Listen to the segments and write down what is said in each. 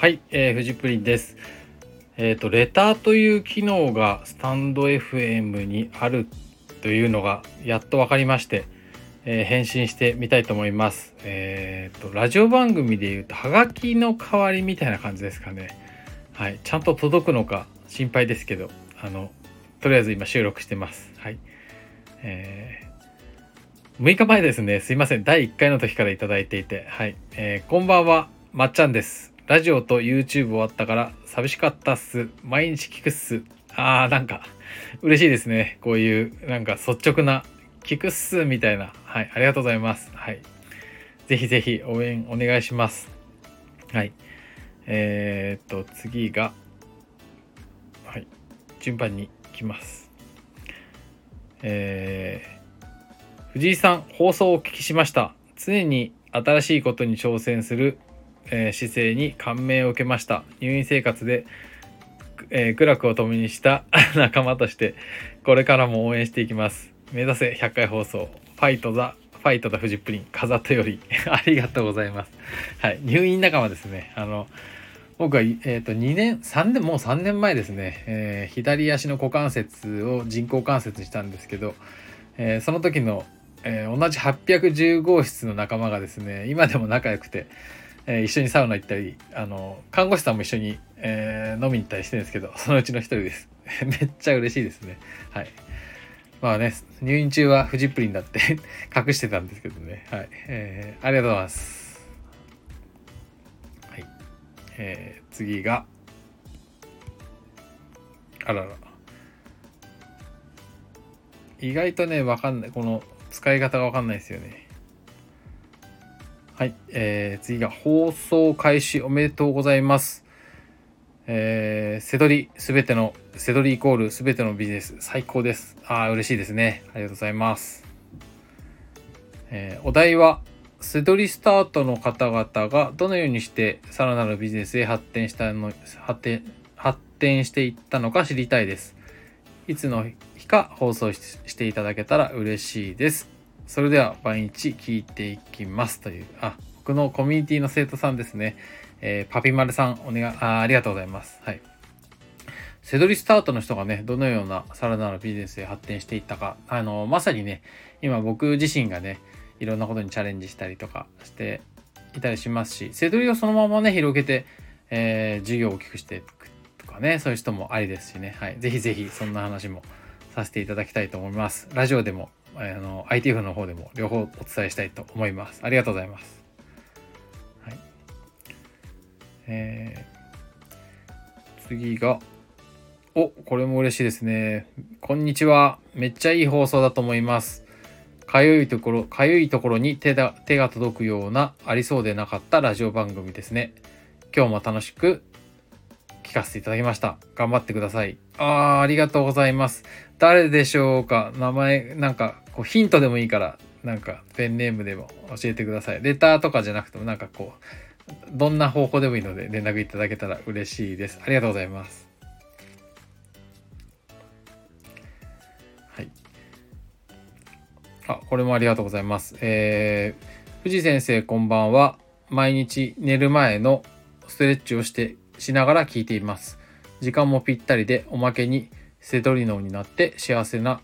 はい、えー、フジプリンです。えっ、ー、と、レターという機能がスタンド FM にあるというのがやっと分かりまして、えー、返信してみたいと思います。えっ、ー、と、ラジオ番組で言うと、ハガキの代わりみたいな感じですかね。はい、ちゃんと届くのか心配ですけど、あの、とりあえず今収録してます。はい。えー、6日前ですね。すいません。第1回の時から頂いていて。はい。えー、こんばんは。まっちゃんです。ラジオと YouTube 終わったから寂しかったっす。毎日聞くっす。あーなんか嬉しいですね。こういうなんか率直な聞くっすみたいな。はい。ありがとうございます。はい。ぜひぜひ応援お願いします。はい。えー、っと、次が、はい。順番に来ます。えー、藤井さん、放送をお聞きしました。常に新しいことに挑戦するえー、姿勢に感銘を受けました。入院生活で、えー、苦楽を共にした 仲間としてこれからも応援していきます。目指せ100回放送。ファイトザファイトザフジプリン。風とより ありがとうございます。はい。入院仲間ですね。あの僕は、えーと、2年3年もう3年前ですね、えー、左足の股関節を人工関節にしたんですけど、えー、その時の、えー、同じ810号室の仲間がですね今でも仲良くてえー、一緒にサウナ行ったりあの看護師さんも一緒に、えー、飲みに行ったりしてるんですけど そのうちの一人です。めっちゃ嬉しいですね。はい。まあね入院中はフジプリンだって 隠してたんですけどね。はい、えー、ありがとうございます。はい、えー、次があらら。意外とねわかんないこの使い方がわかんないですよね。はい、えー、次が放送開始おめでとうございます。えー、せどり、すべての、せどりイコールすべてのビジネス、最高です。ああ、嬉しいですね。ありがとうございます。えー、お題は、せどりスタートの方々がどのようにしてさらなるビジネスへ発展したの、発展、発展していったのか知りたいです。いつの日か放送していただけたら嬉しいです。それでは毎日聞いていきますという、あ、僕のコミュニティの生徒さんですね。えー、パピマルさん、お願い、あありがとうございます。はい。セドリスタートの人がね、どのようなさらなるビジネスへ発展していったか、あの、まさにね、今僕自身がね、いろんなことにチャレンジしたりとかしていたりしますし、セドリをそのままね、広げて、えー、授業を大きくしていくとかね、そういう人もありですしね、はい。ぜひぜひそんな話もさせていただきたいと思います。ラジオでもあの ITF の方でも両方お伝えしたいと思います。ありがとうございます。はい。えー、次が、お、これも嬉しいですね。こんにちは。めっちゃいい放送だと思います。かゆいところ、かゆいところに手が手が届くようなありそうでなかったラジオ番組ですね。今日も楽しく聞かせていただきました。頑張ってください。ああ、ありがとうございます。誰でしょうか？名前、なんか、こうヒントでもいいから、なんか、ペンネームでも教えてください。レターとかじゃなくても、なんかこう、どんな方法でもいいので連絡いただけたら嬉しいです。ありがとうございます。はい。あ、これもありがとうございます。えー、藤先生こんばんは。毎日寝る前のストレッチをしてしながら聞いています。時間もぴったりでおまけにセドリ脳になって幸せな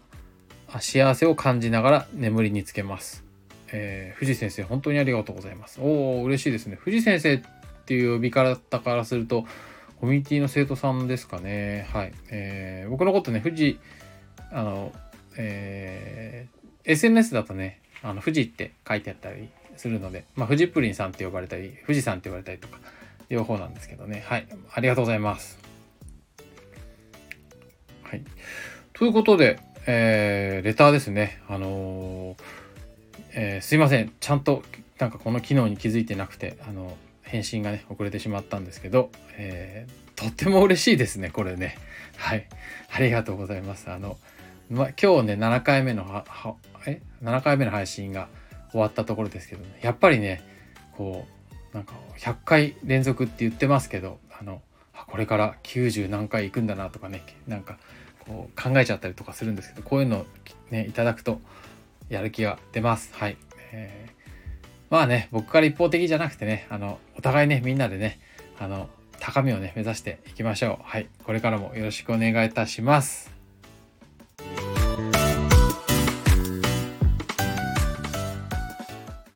幸せを感じながら眠りにつけます。えー、藤先生本当にありがとうございます。おお嬉しいですね。藤先生っていう呼び方からするとコミュニティの生徒さんですかね。はい。えー、僕のことね、藤、あの、えー、SNS だとね、あの、富士って書いてあったりするので、まあ、富士プリンさんって呼ばれたり、富士山って呼ばれたりとか、両方なんですけどね。はい。ありがとうございます。はい。ということで、えー、レターですね。あのー、えー、すいません。ちゃんと、なんかこの機能に気づいてなくて、あの、返信がね、遅れてしまったんですけど、えー、とっても嬉しいですね、これね。はい。ありがとうございます。あの、ま、今日ね、7回目のは、は、え ?7 回目の配信が終わったところですけど、ね、やっぱりね、こう、なんか100回連続って言ってますけどあのこれから90何回行くんだなとかねなんかこう考えちゃったりとかするんですけどこういうのねいただくとやる気が出ますはい、えー、まあね僕から一方的じゃなくてねあのお互いねみんなでねあの高みをね、目指していきましょう。はい。これからもよろしくお願いいたします。